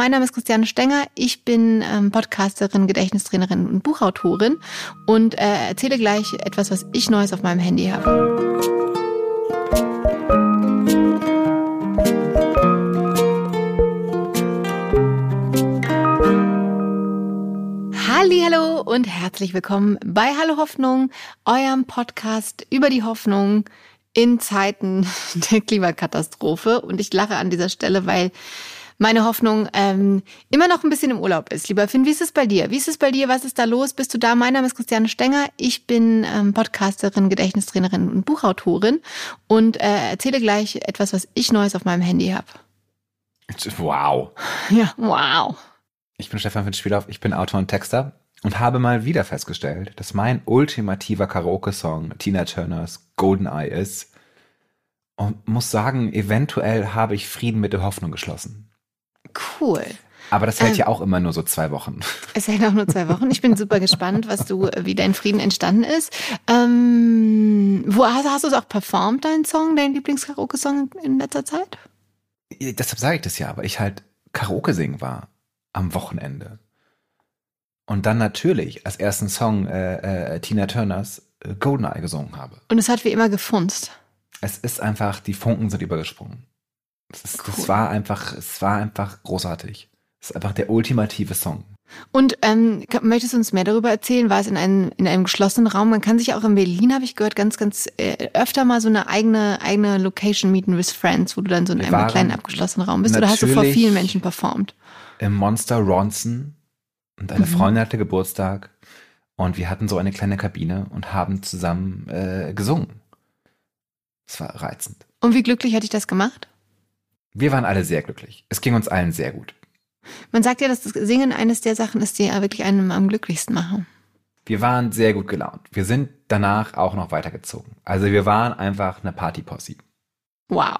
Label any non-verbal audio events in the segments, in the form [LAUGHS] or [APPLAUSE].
mein Name ist Christiane Stenger. Ich bin ähm, Podcasterin, Gedächtnistrainerin und Buchautorin und äh, erzähle gleich etwas, was ich Neues auf meinem Handy habe. Hallo und herzlich willkommen bei Hallo Hoffnung, eurem Podcast über die Hoffnung in Zeiten [LAUGHS] der Klimakatastrophe. Und ich lache an dieser Stelle, weil meine Hoffnung ähm, immer noch ein bisschen im Urlaub ist. Lieber Finn, wie ist es bei dir? Wie ist es bei dir? Was ist da los? Bist du da? Mein Name ist Christiane Stenger. Ich bin ähm, Podcasterin, Gedächtnistrainerin und Buchautorin und äh, erzähle gleich etwas, was ich Neues auf meinem Handy habe. Wow. Ja, wow. Ich bin Stefan Finn-Spielhoff, ich bin Autor und Texter und habe mal wieder festgestellt, dass mein ultimativer Karaoke-Song Tina Turners Golden Eye ist und muss sagen, eventuell habe ich Frieden mit der Hoffnung geschlossen. Cool. Aber das hält ähm, ja auch immer nur so zwei Wochen. [LAUGHS] Es hält auch nur zwei Wochen. Ich bin super gespannt, was du, wie dein Frieden entstanden ist. Ähm, wo hast, hast du es auch performt, deinen Song, dein Lieblingskaraoke-Song in letzter Zeit? Deshalb sage ich das ja, weil ich halt Karaoke singen war am Wochenende. Und dann natürlich als ersten Song äh, äh, Tina Turners äh, Goldeneye gesungen habe. Und es hat wie immer gefunzt. Es ist einfach, die Funken sind übergesprungen. Es, ist, cool. es war einfach, es war einfach großartig. Es ist einfach der ultimative Song. Und ähm, möchtest du uns mehr darüber erzählen? War es in einem, in einem geschlossenen Raum? Man kann sich auch in Berlin, habe ich gehört, ganz, ganz äh, öfter mal so eine eigene, eigene Location mieten with Friends, wo du dann so in einem kleinen abgeschlossenen Raum bist. Oder hast du vor vielen Menschen performt? Im Monster Ronson und eine mhm. Freundin hatte Geburtstag und wir hatten so eine kleine Kabine und haben zusammen äh, gesungen. Es war reizend. Und wie glücklich hatte ich das gemacht? Wir waren alle sehr glücklich. Es ging uns allen sehr gut. Man sagt ja, dass das Singen eines der Sachen ist, die ja wirklich einem am glücklichsten machen. Wir waren sehr gut gelaunt. Wir sind danach auch noch weitergezogen. Also wir waren einfach eine Partyposse. Wow.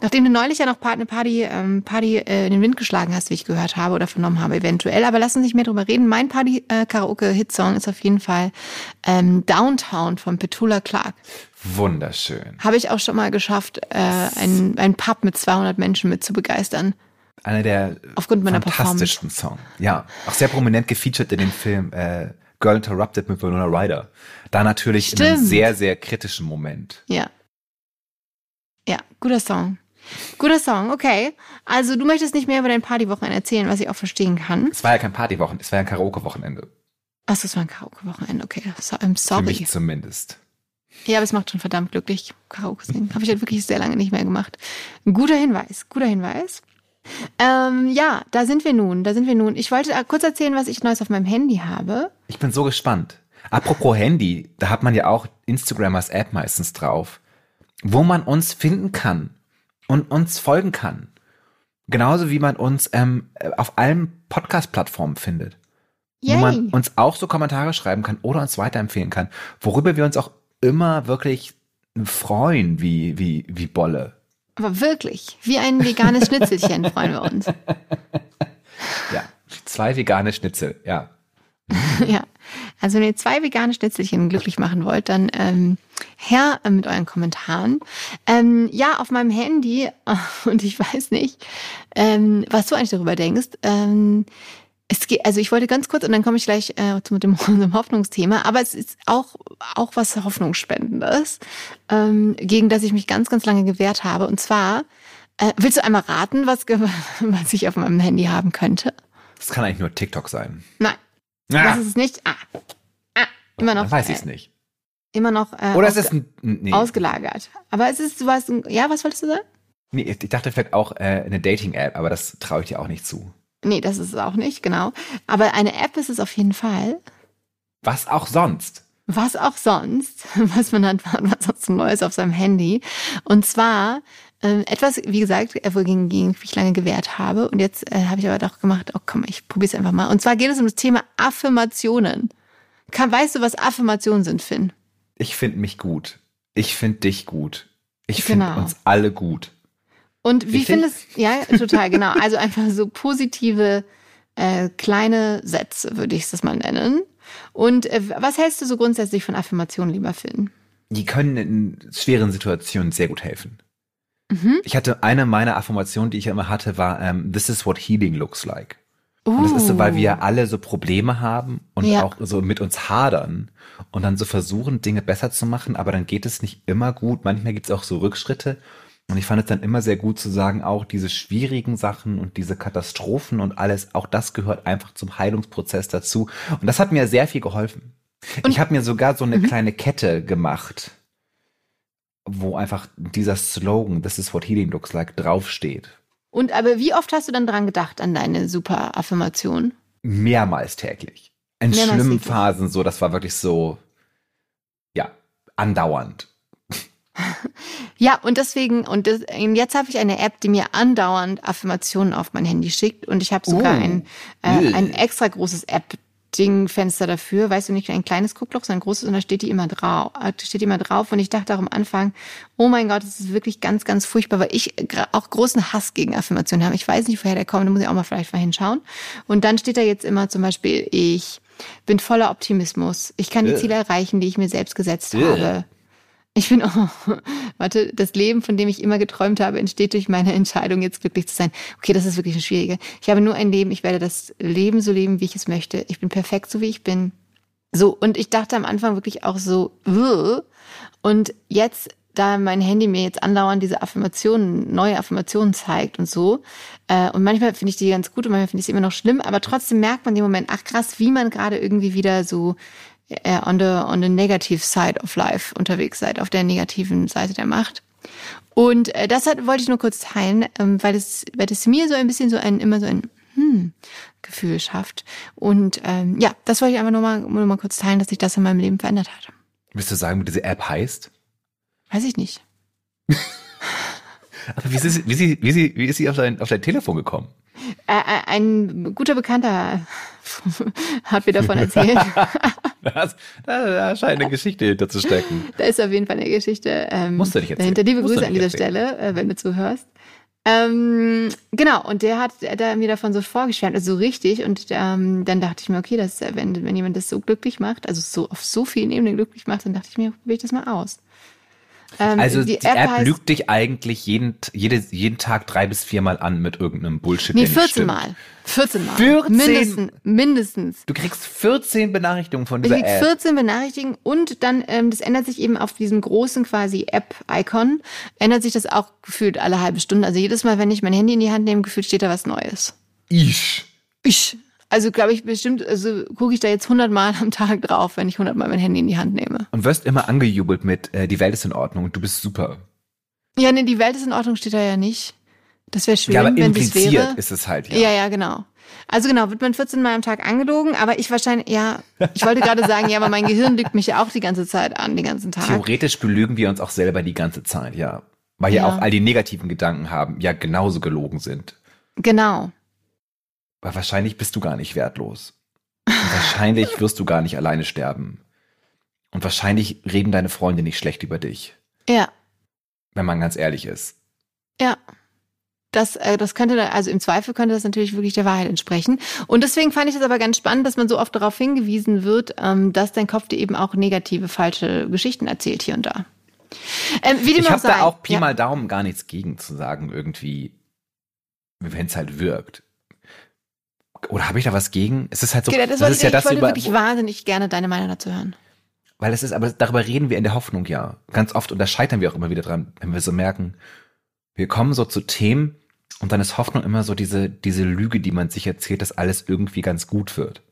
Nachdem du neulich ja noch eine Party, ähm, Party äh, in den Wind geschlagen hast, wie ich gehört habe oder vernommen habe, eventuell. Aber lass uns nicht mehr drüber reden. Mein Party-Karaoke-Hitsong äh, ist auf jeden Fall ähm, Downtown von Petula Clark. Wunderschön. Habe ich auch schon mal geschafft, äh, einen, einen Pub mit 200 Menschen mit zu begeistern. Einer der Aufgrund meiner fantastischen Songs. Ja, auch sehr prominent gefeatured in dem Film äh, Girl Interrupted mit Winona Ryder. Da natürlich Stimmt. in einem sehr, sehr kritischen Moment. Ja. Ja, guter Song. Guter Song, okay. Also du möchtest nicht mehr über dein Partywochenende erzählen, was ich auch verstehen kann. Es war ja kein Partywochenende, es war ja ein Karaoke-Wochenende. Achso, es war ein Karaoke-Wochenende, okay. So, I'm sorry. Für mich zumindest. Ja, aber es macht schon verdammt glücklich, Karaoke singen. Habe ich halt wirklich sehr lange nicht mehr gemacht. Guter Hinweis, guter Hinweis. Ähm, ja, da sind wir nun, da sind wir nun. Ich wollte kurz erzählen, was ich Neues auf meinem Handy habe. Ich bin so gespannt. Apropos Handy, da hat man ja auch Instagram als App meistens drauf, wo man uns finden kann und uns folgen kann. Genauso wie man uns ähm, auf allen Podcast-Plattformen findet. Yay. Wo man uns auch so Kommentare schreiben kann oder uns weiterempfehlen kann, worüber wir uns auch immer wirklich freuen, wie, wie, wie Bolle. Aber wirklich, wie ein veganes Schnitzelchen [LAUGHS] freuen wir uns. Ja, zwei vegane Schnitzel, ja. [LAUGHS] ja, also wenn ihr zwei vegane Schnitzelchen glücklich machen wollt, dann ähm, her mit euren Kommentaren. Ähm, ja, auf meinem Handy, [LAUGHS] und ich weiß nicht, ähm, was du eigentlich darüber denkst, ähm, es geht, also ich wollte ganz kurz und dann komme ich gleich äh, zu dem [LAUGHS] unserem Hoffnungsthema, aber es ist auch auch was Hoffnungsspendendes, ähm, gegen das ich mich ganz ganz lange gewehrt habe. Und zwar äh, willst du einmal raten, was [LAUGHS] was ich auf meinem Handy haben könnte? Das kann eigentlich nur TikTok sein. Nein, ah. das ist es nicht. Ah, ah immer noch. Dann weiß ich es nicht. Immer noch. Äh, Oder es ist ein, nee. ausgelagert. Aber es ist, du weißt, ja, was wolltest du sagen? Nee, ich dachte vielleicht auch äh, eine Dating-App, aber das traue ich dir auch nicht zu. Nee, das ist es auch nicht, genau. Aber eine App ist es auf jeden Fall. Was auch sonst. Was auch sonst, [LAUGHS] was man hat, was sonst Neues auf seinem Handy. Und zwar äh, etwas, wie gesagt, äh, wogegen ich lange gewehrt habe. Und jetzt äh, habe ich aber doch gemacht, oh komm, ich probiere es einfach mal. Und zwar geht es um das Thema Affirmationen. Kann, weißt du, was Affirmationen sind, Finn? Ich finde mich gut. Ich finde dich gut. Ich finde genau. uns alle gut. Und wie Richtig? findest ja total genau. Also einfach so positive äh, kleine Sätze würde ich das mal nennen. Und äh, was hältst du so grundsätzlich von Affirmationen, lieber Finn? Die können in schweren Situationen sehr gut helfen. Mhm. Ich hatte eine meiner Affirmationen, die ich immer hatte, war um, This is what healing looks like. Uh. Und das ist so, weil wir alle so Probleme haben und ja. auch so mit uns hadern und dann so versuchen, Dinge besser zu machen, aber dann geht es nicht immer gut. Manchmal gibt es auch so Rückschritte. Und ich fand es dann immer sehr gut zu sagen, auch diese schwierigen Sachen und diese Katastrophen und alles, auch das gehört einfach zum Heilungsprozess dazu. Und das hat mir sehr viel geholfen. Und ich habe mir sogar so eine mhm. kleine Kette gemacht, wo einfach dieser Slogan, this is what healing looks like, draufsteht. Und aber wie oft hast du dann dran gedacht, an deine super Affirmation? Mehrmals täglich. In Mehrmals schlimmen täglich. Phasen so, das war wirklich so, ja, andauernd. Ja, und deswegen, und das, jetzt habe ich eine App, die mir andauernd Affirmationen auf mein Handy schickt. Und ich habe sogar oh. ein, äh, ein extra großes App Ding-Fenster dafür, weißt du nicht, ein kleines Guckloch, sondern ein großes und da steht die immer drauf, äh, steht die immer drauf und ich dachte auch am Anfang, oh mein Gott, das ist wirklich ganz, ganz furchtbar, weil ich auch großen Hass gegen Affirmationen habe. Ich weiß nicht, woher der kommt, da muss ich auch mal vielleicht mal hinschauen. Und dann steht da jetzt immer zum Beispiel, ich bin voller Optimismus. Ich kann die Ziele erreichen, die ich mir selbst gesetzt habe. Ich bin, oh, [LAUGHS] warte, das Leben, von dem ich immer geträumt habe, entsteht durch meine Entscheidung, jetzt glücklich zu sein. Okay, das ist wirklich eine schwierige. Ich habe nur ein Leben, ich werde das Leben so leben, wie ich es möchte. Ich bin perfekt, so wie ich bin. So, und ich dachte am Anfang wirklich auch so, Wuh. und jetzt, da mein Handy mir jetzt andauernd diese Affirmationen, neue Affirmationen zeigt und so, äh, und manchmal finde ich die ganz gut und manchmal finde ich sie immer noch schlimm, aber trotzdem merkt man im Moment, ach krass, wie man gerade irgendwie wieder so äh, on, the, on the negative side of life unterwegs seid, auf der negativen Seite der Macht. Und äh, das hat, wollte ich nur kurz teilen, ähm, weil es, weil es mir so ein bisschen so ein, immer so ein hm, Gefühl schafft. Und ähm, ja, das wollte ich einfach nur mal, nur mal kurz teilen, dass sich das in meinem Leben verändert hat. Willst du sagen, wie diese App heißt? Weiß ich nicht. [LAUGHS] Aber wie ist, sie, wie, sie, wie, sie, wie ist sie auf dein, auf dein Telefon gekommen? Äh, äh ein guter Bekannter [LAUGHS] hat mir davon erzählt. [LAUGHS] das, da, da scheint eine Geschichte hinter zu stecken. Da ist auf jeden Fall eine Geschichte ähm, Musst du nicht erzählen. dahinter. Liebe Grüße an dieser erzählen. Stelle, äh, wenn du zuhörst. Ähm, genau, und der hat der mir davon so vorgeschwärmt, also so richtig. Und ähm, dann dachte ich mir, okay, das, wenn, wenn jemand das so glücklich macht, also so auf so vielen Ebenen glücklich macht, dann dachte ich mir, probiere ich das mal aus. Ähm, also die, die App, App lügt dich eigentlich jeden, jede, jeden Tag drei bis viermal an mit irgendeinem Bullshit. Nee, 14 Mal. 14 Mal. 14? Mindestens. mindestens. Du kriegst 14 Benachrichtigungen von dieser ich krieg App. 14 Benachrichtigungen und dann, ähm, das ändert sich eben auf diesem großen quasi App-Icon, ändert sich das auch gefühlt alle halbe Stunde. Also jedes Mal, wenn ich mein Handy in die Hand nehme, gefühlt steht da was Neues. Ich. Ich. Also glaube ich bestimmt, also gucke ich da jetzt hundertmal am Tag drauf, wenn ich hundertmal mein Handy in die Hand nehme. Und wirst immer angejubelt mit, äh, die Welt ist in Ordnung du bist super. Ja, nee, die Welt ist in Ordnung steht da ja nicht. Das wäre schön, ja, aber wenn das wäre. ist es halt, ja. Ja, ja, genau. Also genau, wird man 14 Mal am Tag angelogen, aber ich wahrscheinlich, ja, ich wollte gerade sagen, ja, aber mein Gehirn lügt mich ja auch die ganze Zeit an, den ganzen Tag. Theoretisch belügen wir uns auch selber die ganze Zeit, ja. Weil ja, ja auch all die negativen Gedanken haben, ja genauso gelogen sind. Genau. Weil wahrscheinlich bist du gar nicht wertlos. Und wahrscheinlich [LAUGHS] wirst du gar nicht alleine sterben. Und wahrscheinlich reden deine Freunde nicht schlecht über dich. Ja. Wenn man ganz ehrlich ist. Ja. Das, äh, das könnte, also im Zweifel könnte das natürlich wirklich der Wahrheit entsprechen. Und deswegen fand ich das aber ganz spannend, dass man so oft darauf hingewiesen wird, ähm, dass dein Kopf dir eben auch negative, falsche Geschichten erzählt hier und da. Ähm, wie ich habe da auch Pi ja. mal Daumen gar nichts gegen zu sagen, irgendwie, wenn es halt wirkt. Oder habe ich da was gegen? Es ist halt so. Okay, das, das ist ja das ich wollte über, wirklich wahnsinnig gerne deine Meinung dazu hören. Weil es ist, aber darüber reden wir in der Hoffnung ja. Ganz oft und da scheitern wir auch immer wieder dran, wenn wir so merken, wir kommen so zu Themen und dann ist Hoffnung immer so diese, diese Lüge, die man sich erzählt, dass alles irgendwie ganz gut wird.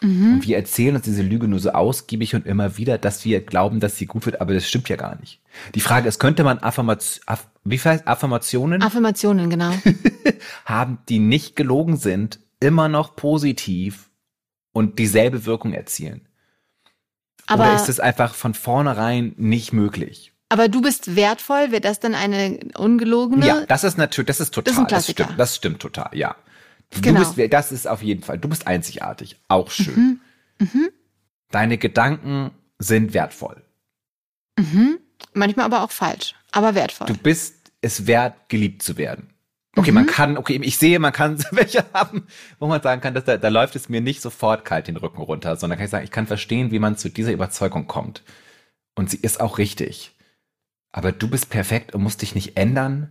Mhm. Und wir erzählen uns diese Lüge nur so ausgiebig und immer wieder, dass wir glauben, dass sie gut wird, aber das stimmt ja gar nicht. Die Frage ist, könnte man Affirmation, Aff, wie heißt Affirmationen? Affirmationen, genau. [LAUGHS] haben, die nicht gelogen sind, immer noch positiv und dieselbe Wirkung erzielen? Aber Oder ist es einfach von vornherein nicht möglich? Aber du bist wertvoll, wäre das dann eine ungelogene? Ja, das ist natürlich, das ist total, das, ist das stimmt, das stimmt total, ja. Genau. Du bist, das ist auf jeden Fall, du bist einzigartig, auch schön. Mhm. Mhm. Deine Gedanken sind wertvoll. Mhm. Manchmal aber auch falsch, aber wertvoll. Du bist es wert, geliebt zu werden. Okay, mhm. man kann, okay, ich sehe, man kann [LAUGHS] welche haben, wo man sagen kann, dass da, da läuft es mir nicht sofort kalt den Rücken runter, sondern kann ich sagen, ich kann verstehen, wie man zu dieser Überzeugung kommt. Und sie ist auch richtig. aber du bist perfekt und musst dich nicht ändern.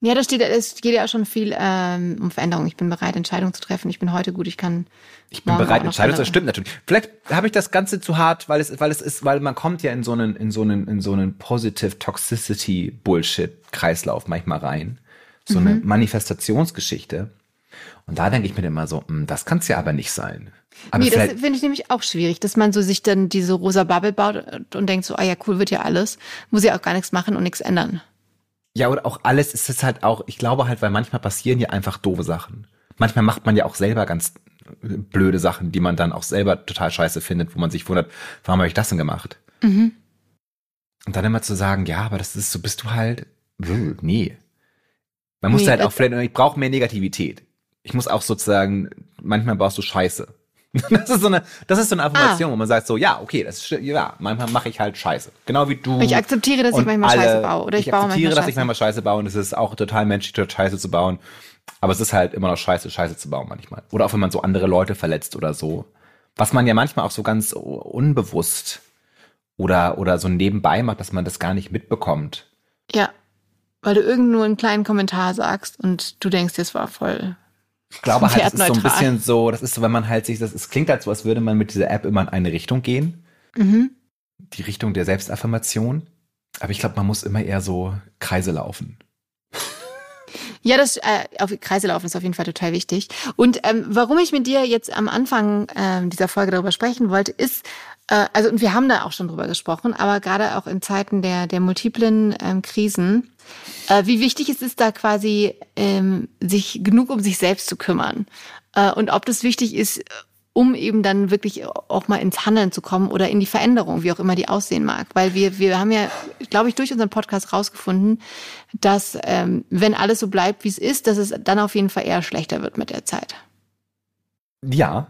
Ja, da steht, es geht ja auch schon viel ähm, um Veränderung. Ich bin bereit, Entscheidungen zu treffen. Ich bin heute gut, ich kann. Ich bin bereit, Entscheidungen zu treffen. Stimmt natürlich. Vielleicht habe ich das Ganze zu hart, weil es, weil es ist, weil man kommt ja in so einen, in so einen, in so einen Positive Toxicity Bullshit Kreislauf manchmal rein. So mhm. eine Manifestationsgeschichte. Und da denke ich mir immer so, hm, das kann es ja aber nicht sein. Aber nee, das finde ich nämlich auch schwierig, dass man so sich dann diese rosa Bubble baut und denkt so, ah ja, cool, wird ja alles. Muss ja auch gar nichts machen und nichts ändern. Ja, oder auch alles ist es halt auch, ich glaube halt, weil manchmal passieren ja einfach doofe Sachen. Manchmal macht man ja auch selber ganz blöde Sachen, die man dann auch selber total scheiße findet, wo man sich wundert, warum habe ich das denn gemacht? Mhm. Und dann immer zu sagen, ja, aber das ist so, bist du halt, nee. Man muss nee, halt auch vielleicht, ich brauche mehr Negativität. Ich muss auch sozusagen, manchmal brauchst du Scheiße. [LAUGHS] Das ist so eine, das ist so eine Affirmation, ah. wo man sagt so, ja, okay, das ist, ja, manchmal mache ich halt Scheiße. Genau wie du. Ich akzeptiere, dass ich manchmal alle, Scheiße baue. Oder ich, ich baue akzeptiere, dass ich manchmal Scheiße baue und es ist auch total menschlich, dort Scheiße zu bauen. Aber es ist halt immer noch Scheiße, Scheiße zu bauen manchmal. Oder auch wenn man so andere Leute verletzt oder so. Was man ja manchmal auch so ganz unbewusst oder, oder so nebenbei macht, dass man das gar nicht mitbekommt. Ja. Weil du irgendwo einen kleinen Kommentar sagst und du denkst, das war voll ich glaube halt, das ist so ein bisschen so, das ist so, wenn man halt sich, das es klingt halt so, als würde man mit dieser App immer in eine Richtung gehen. Mhm. Die Richtung der Selbstaffirmation. Aber ich glaube, man muss immer eher so Kreise laufen. [LAUGHS] Ja, das äh, auf Kreise laufen ist auf jeden Fall total wichtig. Und ähm, warum ich mit dir jetzt am Anfang äh, dieser Folge darüber sprechen wollte, ist, äh, also und wir haben da auch schon drüber gesprochen, aber gerade auch in Zeiten der der multiplen ähm, Krisen wie wichtig es ist, da quasi ähm, sich genug um sich selbst zu kümmern. Äh, und ob das wichtig ist, um eben dann wirklich auch mal ins Handeln zu kommen oder in die Veränderung, wie auch immer die aussehen mag. Weil wir, wir haben ja, glaube ich, durch unseren Podcast rausgefunden, dass ähm, wenn alles so bleibt, wie es ist, dass es dann auf jeden Fall eher schlechter wird mit der Zeit. Ja,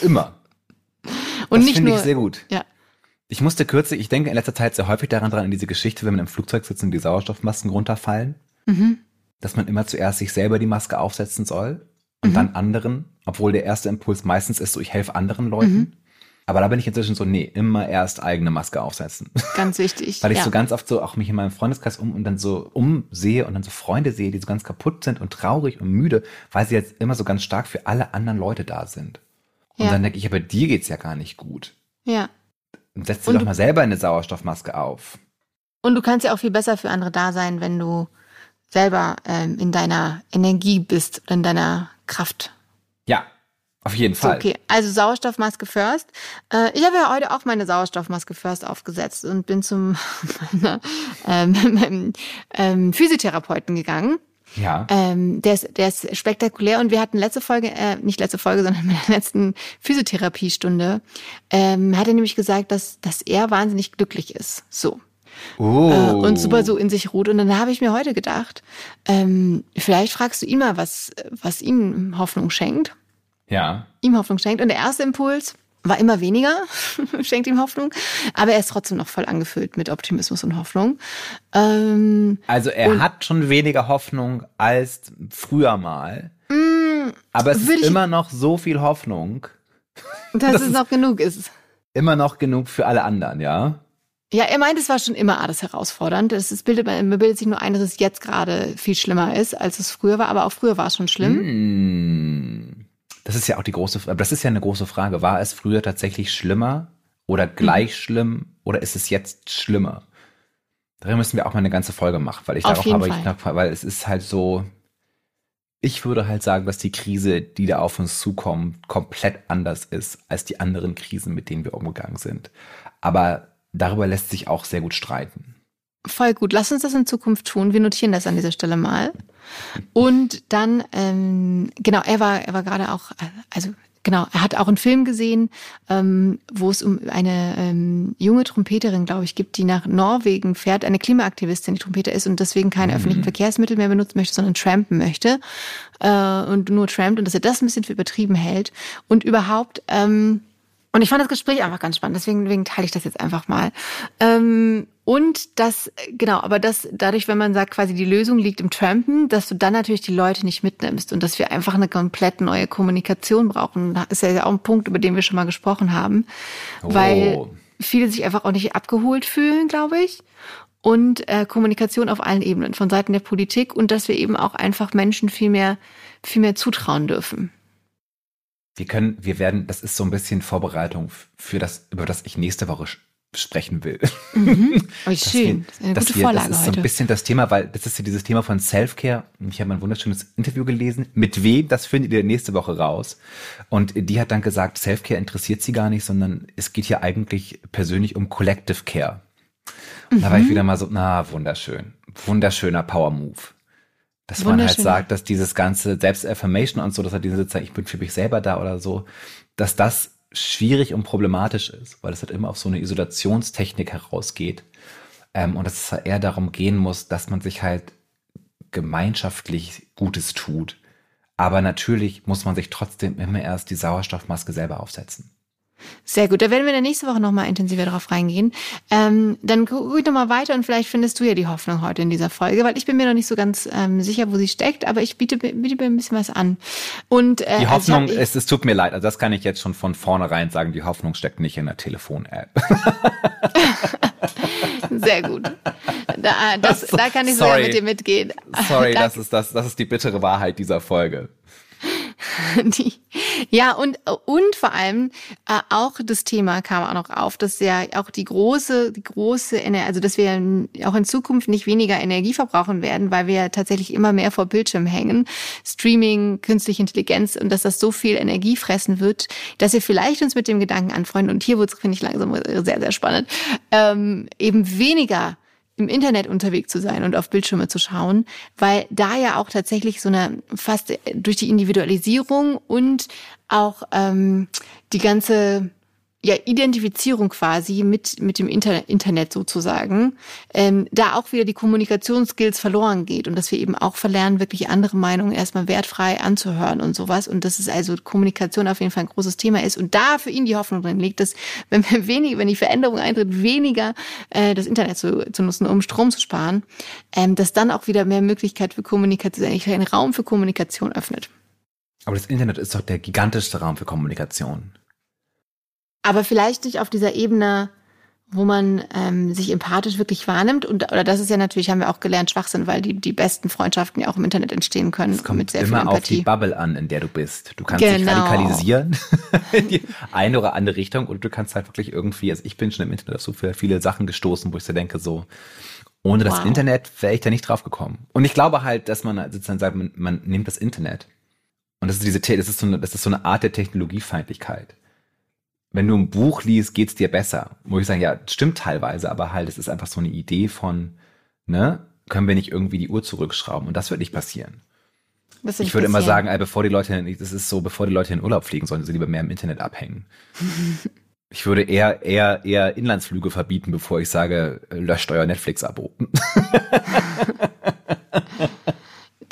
immer. Und das nicht finde ich sehr gut. Ja. Ich musste kürzlich, ich denke in letzter Zeit sehr häufig daran dran, in diese Geschichte, wenn man im Flugzeug sitzt und die Sauerstoffmasken runterfallen, mhm. dass man immer zuerst sich selber die Maske aufsetzen soll und mhm. dann anderen, obwohl der erste Impuls meistens ist so, ich helfe anderen Leuten. Mhm. Aber da bin ich inzwischen so, nee, immer erst eigene Maske aufsetzen. [LAUGHS] Ganz wichtig. Weil ich ja. so ganz oft so auch mich in meinem Freundeskreis um und dann so umsehe und dann so Freunde sehe, die so ganz kaputt sind und traurig und müde, weil sie jetzt immer so ganz stark für alle anderen Leute da sind. Und ja. dann denke ich, aber dir geht's ja gar nicht gut. Ja. Setz dir doch mal selber eine Sauerstoffmaske auf. Und du kannst ja auch viel besser für andere da sein, wenn du selber ähm, in deiner Energie bist oder in deiner Kraft. Ja, auf jeden Fall. So, okay, also Sauerstoffmaske first. Äh, ich habe ja heute auch meine Sauerstoffmaske first aufgesetzt und bin zum [LAUGHS] ähm, [LAUGHS] meinem ähm, Physiotherapeuten gegangen. Ja. Ähm, der, ist, der ist spektakulär und wir hatten letzte Folge, äh, nicht letzte Folge, sondern [LAUGHS] in der letzten Physiotherapiestunde, ähm, hat er nämlich gesagt, dass, dass er wahnsinnig glücklich ist. So. Oh. Äh, und super so in sich ruht. Und dann habe ich mir heute gedacht, ähm, vielleicht fragst du ihn mal, was, was ihm Hoffnung schenkt. Ja. Ihm Hoffnung schenkt. Und der erste Impuls, war immer weniger, [LAUGHS] schenkt ihm Hoffnung, aber er ist trotzdem noch voll angefüllt mit Optimismus und Hoffnung. Ähm, also er hat schon weniger Hoffnung als früher mal, mm, aber es ist immer noch so viel Hoffnung, [LAUGHS] dass, dass es noch genug ist. Immer noch genug für alle anderen, ja? Ja, er meint, es war schon immer alles herausfordernd. Es ist, bildet, man bildet sich nur ein, dass es jetzt gerade viel schlimmer ist, als es früher war, aber auch früher war es schon schlimm. Mm. Das ist ja auch die große, aber das ist ja eine große Frage. War es früher tatsächlich schlimmer oder gleich mhm. schlimm oder ist es jetzt schlimmer? Darüber müssen wir auch mal eine ganze Folge machen, weil ich Auf darauf habe, ich noch, weil es ist halt so, ich würde halt sagen, dass die Krise, die da auf uns zukommt, komplett anders ist als die anderen Krisen, mit denen wir umgegangen sind. Aber darüber lässt sich auch sehr gut streiten. Voll gut. Lass uns das in Zukunft tun. Wir notieren das an dieser Stelle mal. Und dann, ähm, genau, er war, er war gerade auch, also genau, er hat auch einen Film gesehen, ähm, wo es um eine ähm, junge Trompeterin, glaube ich, gibt, die nach Norwegen fährt, eine Klimaaktivistin, die Trompeter ist und deswegen keine mhm. öffentlichen Verkehrsmittel mehr benutzen möchte, sondern trampen möchte äh, und nur trampt und dass er das ein bisschen für übertrieben hält und überhaupt ähm, und ich fand das Gespräch einfach ganz spannend, deswegen, deswegen teile ich das jetzt einfach mal. Ähm, und das, genau, aber das dadurch, wenn man sagt, quasi die Lösung liegt im Trampen, dass du dann natürlich die Leute nicht mitnimmst und dass wir einfach eine komplett neue Kommunikation brauchen. Das ist ja auch ein Punkt, über den wir schon mal gesprochen haben. Oh. Weil viele sich einfach auch nicht abgeholt fühlen, glaube ich. und äh, Kommunikation auf allen Ebenen, von Seiten der Politik und dass wir eben auch einfach Menschen viel mehr, viel mehr zutrauen dürfen. Wir können, wir werden, das ist so ein bisschen Vorbereitung für das, über das ich nächste Woche sprechen will. Mhm. [LAUGHS] Oh, schön. Wir, das ist eine gute wir, Vorlage Das ist so ein bisschen das Thema, weil das ist ja dieses Thema von Self-Care. Ich habe ein wunderschönes Interview gelesen. Mit wem? Das findet ihr nächste Woche raus. Und die hat dann gesagt, Self-Care interessiert sie gar nicht, sondern es geht hier eigentlich persönlich um Collective Care. Und mhm. da war ich mhm. wieder mal so, na, wunderschön. Wunderschöner Power-Move. Dass man halt sagt, dass dieses ganze Selbstaffirmation und so, dass er diese Zeit, ich bin für mich selber da oder so, dass das schwierig und problematisch ist, weil es halt immer auf so eine Isolationstechnik herausgeht. Ähm, und dass es halt eher darum gehen muss, dass man sich halt gemeinschaftlich Gutes tut. Aber natürlich muss man sich trotzdem immer erst die Sauerstoffmaske selber aufsetzen. Sehr gut. Da werden wir in der nächsten Woche nochmal intensiver drauf reingehen. Ähm, dann gucke ich nochmal weiter und vielleicht findest du ja die Hoffnung heute in dieser Folge, weil ich bin mir noch nicht so ganz ähm, sicher, wo sie steckt, aber ich biete, biete mir ein bisschen was an. Und, äh, die Hoffnung, also hab, es, es tut mir leid, also das kann ich jetzt schon von vornherein sagen, die Hoffnung steckt nicht in der Telefon-App. [LAUGHS] Sehr gut. Da, das, da kann ich sogar mit dir mitgehen. Sorry, [LAUGHS] das ist, das, das ist die bittere Wahrheit dieser Folge. [LAUGHS] Die, ja, und, und vor allem äh, auch das Thema kam auch noch auf, dass ja auch die große, die große, also dass wir auch in Zukunft nicht weniger Energie verbrauchen werden, weil wir tatsächlich immer mehr vor Bildschirm hängen. Streaming, künstliche Intelligenz und dass das so viel Energie fressen wird, dass wir vielleicht uns mit dem Gedanken anfreunden, und hier wird es, finde ich, langsam sehr, sehr spannend, ähm, eben weniger im Internet unterwegs zu sein und auf Bildschirme zu schauen, weil da ja auch tatsächlich so eine fast durch die Individualisierung und auch ähm, die ganze ja, Identifizierung quasi mit, mit dem Inter Internet sozusagen, ähm, da auch wieder die Kommunikationsskills verloren geht und dass wir eben auch verlernen, wirklich andere Meinungen erstmal wertfrei anzuhören und sowas. Und dass es also Kommunikation auf jeden Fall ein großes Thema ist. Und da für ihn die Hoffnung drin liegt, dass wenn wir weniger, wenn die Veränderung eintritt, weniger äh, das Internet zu, zu nutzen, um Strom zu sparen, ähm, dass dann auch wieder mehr Möglichkeit für Kommunikation, eigentlich einen Raum für Kommunikation öffnet. Aber das Internet ist doch der gigantischste Raum für Kommunikation aber vielleicht nicht auf dieser Ebene, wo man ähm, sich empathisch wirklich wahrnimmt. Und oder das ist ja natürlich, haben wir auch gelernt, Schwachsinn, weil die, die besten Freundschaften ja auch im Internet entstehen können. Es kommt mit sehr immer auf die Bubble an, in der du bist. Du kannst genau. dich radikalisieren [LAUGHS] in die eine oder andere Richtung und du kannst halt wirklich irgendwie, also ich bin schon im Internet auf so viele Sachen gestoßen, wo ich so denke, so, ohne wow. das Internet wäre ich da nicht drauf gekommen. Und ich glaube halt, dass man sozusagen sagt, man, man nimmt das Internet. Und das ist diese, das ist so eine, das ist so eine Art der Technologiefeindlichkeit wenn du ein Buch liest, geht's dir besser. Wo ich sagen, ja, stimmt teilweise, aber halt, es ist einfach so eine Idee von, ne, können wir nicht irgendwie die Uhr zurückschrauben? Und das wird nicht passieren. ich würde passieren. immer sagen, bevor die Leute, das ist so, bevor die Leute in Urlaub fliegen, sollen sie lieber mehr im Internet abhängen. [LAUGHS] ich würde eher, eher, eher Inlandsflüge verbieten, bevor ich sage, löscht euer Netflix-Abo. [LAUGHS]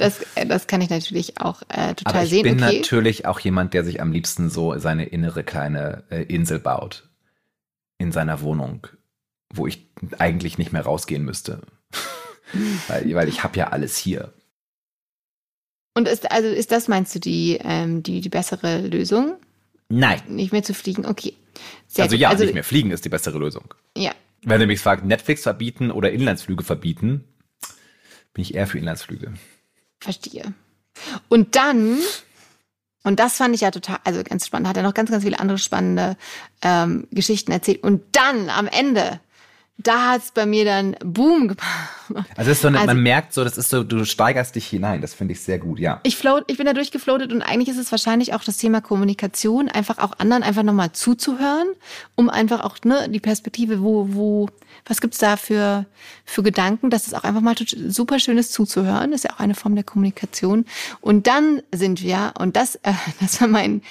Das, äh, das kann ich natürlich auch äh, total Aber ich sehen. Ich bin okay. natürlich auch jemand, der sich am liebsten so seine innere kleine äh, Insel baut. In seiner Wohnung, wo ich eigentlich nicht mehr rausgehen müsste. [LAUGHS] weil, weil ich habe ja alles hier. Und ist, also ist das, meinst du, die, ähm, die, die bessere Lösung? Nein. Nicht mehr zu fliegen? Okay. Sehr also gut. ja, also, nicht mehr fliegen ist die bessere Lösung. Ja. Wenn du mich fragst, Netflix verbieten oder Inlandsflüge verbieten, bin ich eher für Inlandsflüge. Verstehe. Und dann, und das fand ich ja total, also ganz spannend, hat er noch ganz, ganz viele andere spannende ähm, Geschichten erzählt. Und dann am Ende da hat's bei mir dann Boom gemacht. Also, ist so eine, also man merkt so, das ist so, du steigerst dich hinein. Das finde ich sehr gut, ja. Ich float, ich bin da durchgefloatet und eigentlich ist es wahrscheinlich auch das Thema Kommunikation, einfach auch anderen einfach nochmal zuzuhören, um einfach auch ne, die Perspektive, wo, wo, was gibt's da für, für Gedanken, dass es auch einfach mal super schön ist zuzuhören, das ist ja auch eine Form der Kommunikation. Und dann sind wir, und das, äh, [LAUGHS] das war mein,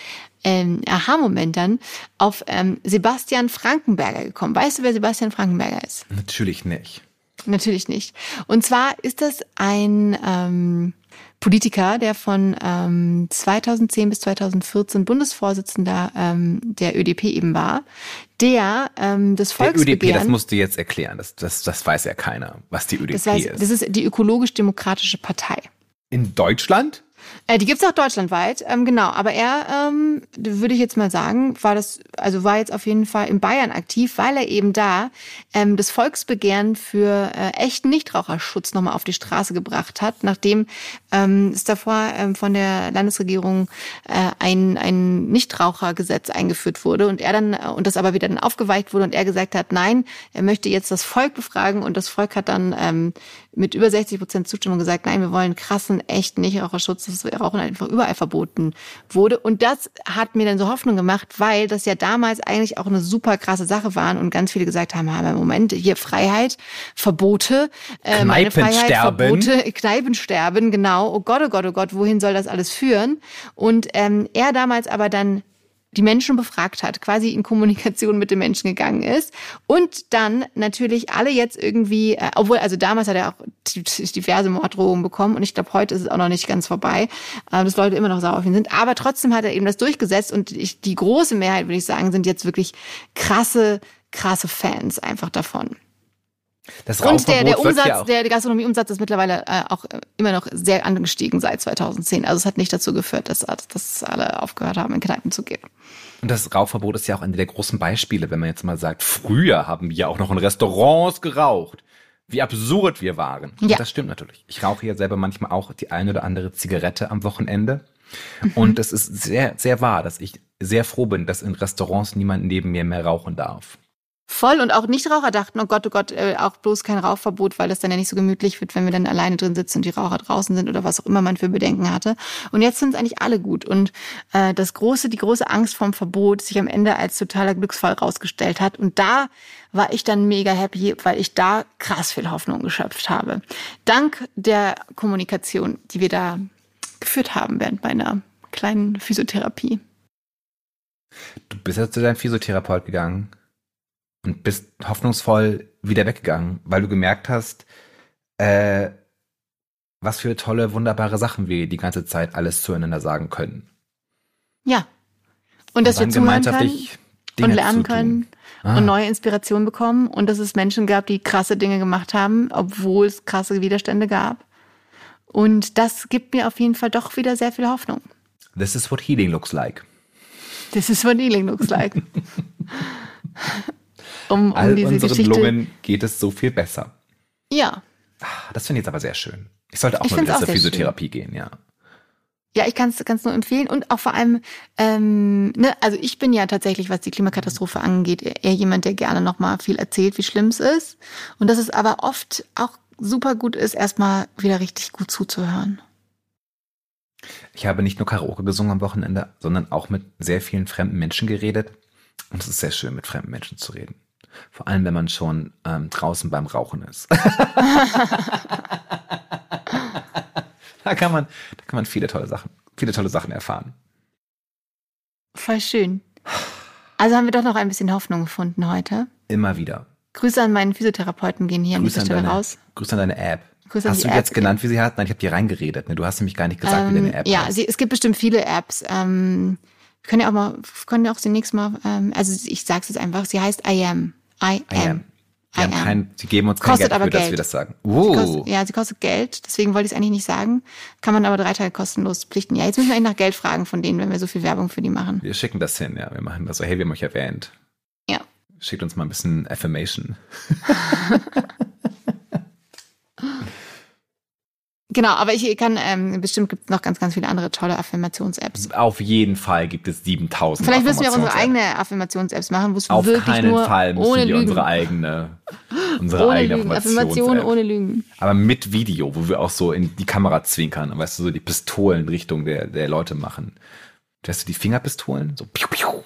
ähm, Aha-Moment dann auf ähm, Sebastian Frankenberger gekommen. Weißt du, wer Sebastian Frankenberger ist? Natürlich nicht. Natürlich nicht. Und zwar ist das ein ähm, Politiker, der von ähm, 2010 bis 2014 Bundesvorsitzender ähm, der ÖDP eben war, der ähm, das Volksbegehren... Der ÖDP, das musst du jetzt erklären, das, das, das weiß ja keiner, was die ÖDP das weiß, ist. Das ist die ökologisch-demokratische Partei. In Deutschland? Äh, die gibt's auch deutschlandweit, ähm, genau. Aber er, ähm, würde ich jetzt mal sagen, war das, also war jetzt auf jeden Fall in Bayern aktiv, weil er eben da ähm, das Volksbegehren für äh, echten Nichtraucherschutz nochmal auf die Straße gebracht hat, nachdem ähm, es davor ähm, von der Landesregierung äh, ein, ein Nichtrauchergesetz eingeführt wurde und er dann, äh, und das aber wieder dann aufgeweicht wurde und er gesagt hat, nein, er möchte jetzt das Volk befragen und das Volk hat dann ähm, mit über 60 Prozent Zustimmung gesagt, nein, wir wollen krassen, echten Nichtraucherschutz, dass Rauchen einfach überall verboten wurde. Und das hat mir dann so Hoffnung gemacht, weil das ja damals eigentlich auch eine super krasse Sache war und ganz viele gesagt haben, haben Moment, hier Freiheit, Verbote, äh, meine Freiheit, Verbote, [LAUGHS] Kneipensterben, genau. Oh Gott, oh Gott, oh Gott, wohin soll das alles führen? Und ähm, er damals aber dann die Menschen befragt hat, quasi in Kommunikation mit den Menschen gegangen ist und dann natürlich alle jetzt irgendwie, äh, obwohl also damals hat er auch [LAUGHS] diverse Morddrohungen bekommen und ich glaube heute ist es auch noch nicht ganz vorbei, äh, dass Leute immer noch sauer auf ihn sind, aber trotzdem hat er eben das durchgesetzt und ich, die große Mehrheit würde ich sagen sind jetzt wirklich krasse krasse Fans einfach davon. Das und der, der Umsatz, ja der Gastronomieumsatz ist mittlerweile äh, auch immer noch sehr angestiegen seit 2010. Also es hat nicht dazu geführt, dass, dass alle aufgehört haben, in Kneipen zu gehen. Und das Rauchverbot ist ja auch eine der großen Beispiele, wenn man jetzt mal sagt, früher haben wir auch noch in Restaurants geraucht. Wie absurd wir waren. Ja. Und das stimmt natürlich. Ich rauche ja selber manchmal auch die eine oder andere Zigarette am Wochenende. Mhm. Und es ist sehr, sehr wahr, dass ich sehr froh bin, dass in Restaurants niemand neben mir mehr rauchen darf voll und auch Nichtraucher dachten, oh Gott, oh Gott, äh, auch bloß kein Rauchverbot, weil das dann ja nicht so gemütlich wird, wenn wir dann alleine drin sitzen und die Raucher draußen sind oder was auch immer man für Bedenken hatte. Und jetzt sind es eigentlich alle gut. Und äh, das große, die große Angst vom Verbot sich am Ende als totaler Glücksfall rausgestellt hat. Und da war ich dann mega happy, weil ich da krass viel Hoffnung geschöpft habe. Dank der Kommunikation, die wir da geführt haben während meiner kleinen Physiotherapie. Du bist ja zu deinem Physiotherapeut gegangen und bist hoffnungsvoll wieder weggegangen, weil du gemerkt hast, äh, was für tolle, wunderbare Sachen wir die ganze Zeit alles zueinander sagen können. Ja. Und, und dass wir zuhören können Dinge und lernen können ah. und neue Inspirationen bekommen und dass es Menschen gab, die krasse Dinge gemacht haben, obwohl es krasse Widerstände gab. Und das gibt mir auf jeden Fall doch wieder sehr viel Hoffnung. This is what healing looks like. This is what healing looks like. [LAUGHS] um, um All diese unseren Geschichte. Lungen geht es so viel besser. Ja. Ah, das finde ich jetzt aber sehr schön. Ich sollte auch ich mal wieder zur Physiotherapie schön. gehen, ja. Ja, ich kann es nur empfehlen und auch vor allem, ähm, ne, also ich bin ja tatsächlich, was die Klimakatastrophe angeht, eher jemand, der gerne nochmal viel erzählt, wie schlimm es ist. Und dass es aber oft auch super gut ist, erstmal wieder richtig gut zuzuhören. Ich habe nicht nur Karaoke gesungen am Wochenende, sondern auch mit sehr vielen fremden Menschen geredet. Und es ist sehr schön, mit fremden Menschen zu reden. Vor allem, wenn man schon ähm, draußen beim Rauchen ist. [LAUGHS] da kann man, da kann man viele tolle Sachen, viele tolle Sachen erfahren. Voll schön. Also haben wir doch noch ein bisschen Hoffnung gefunden heute. Immer wieder. Grüße an meinen Physiotherapeuten gehen hier Grüße an dieser Stelle deine, raus. Grüße an deine App. Grüße hast du App. jetzt genannt, wie sie hat? Nein, ich habe dir reingeredet. Ne? Du hast nämlich gar nicht gesagt, ähm, wie deine App ja, heißt. Ja, es gibt bestimmt viele Apps. Ähm, wir können ja auch mal, können ja auch demnächst mal, ähm, also ich sag's jetzt einfach, sie heißt I am. I am. I am. Sie, kein, sie geben uns kein kostet Geld dafür, Geld. dass wir das sagen. Uh. Kostet, ja, sie kostet Geld, deswegen wollte ich es eigentlich nicht sagen. Kann man aber drei Tage kostenlos pflichten. Ja, jetzt müssen wir eigentlich nach Geld fragen von denen, wenn wir so viel Werbung für die machen. Wir schicken das hin, ja. Wir machen das so, hey, wir haben euch erwähnt. Ja. Schickt uns mal ein bisschen Affirmation. [LAUGHS] [LAUGHS] Genau, aber ich kann, ähm, bestimmt gibt es noch ganz, ganz viele andere tolle Affirmations-Apps. Auf jeden Fall gibt es 7000 Vielleicht müssen wir auch unsere eigene Affirmations-Apps machen, wo es wirklich keinen nur Fall müssen ohne wir Lügen. unsere eigene, [LAUGHS] unsere ohne eigene Lügen. Affirmation ohne Lügen. Aber mit Video, wo wir auch so in die Kamera zwinkern und weißt du, so die Pistolen Richtung der, der Leute machen. Hast du die Fingerpistolen? So piu, piu.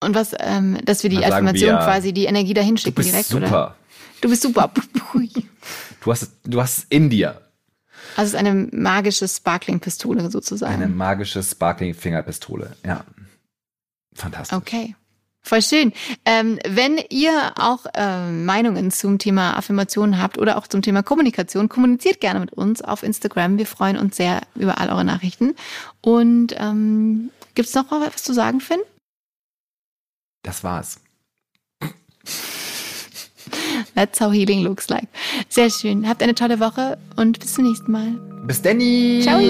Und was, ähm, dass wir die Affirmation wir, quasi die Energie dahin schicken direkt, super. oder? Du bist super. [LAUGHS] du hast, du hast es in dir. Also es ist eine magische Sparkling-Pistole sozusagen. Eine magische Sparkling-Fingerpistole, ja. Fantastisch. Okay. Voll schön. Ähm, wenn ihr auch äh, Meinungen zum Thema Affirmationen habt oder auch zum Thema Kommunikation, kommuniziert gerne mit uns auf Instagram. Wir freuen uns sehr über all eure Nachrichten. Und ähm, gibt es noch was zu sagen, Finn? Das war's. That's how healing looks like. Sehr schön. Habt eine tolle Woche und bis zum nächsten Mal. Bis Danny. Ciao.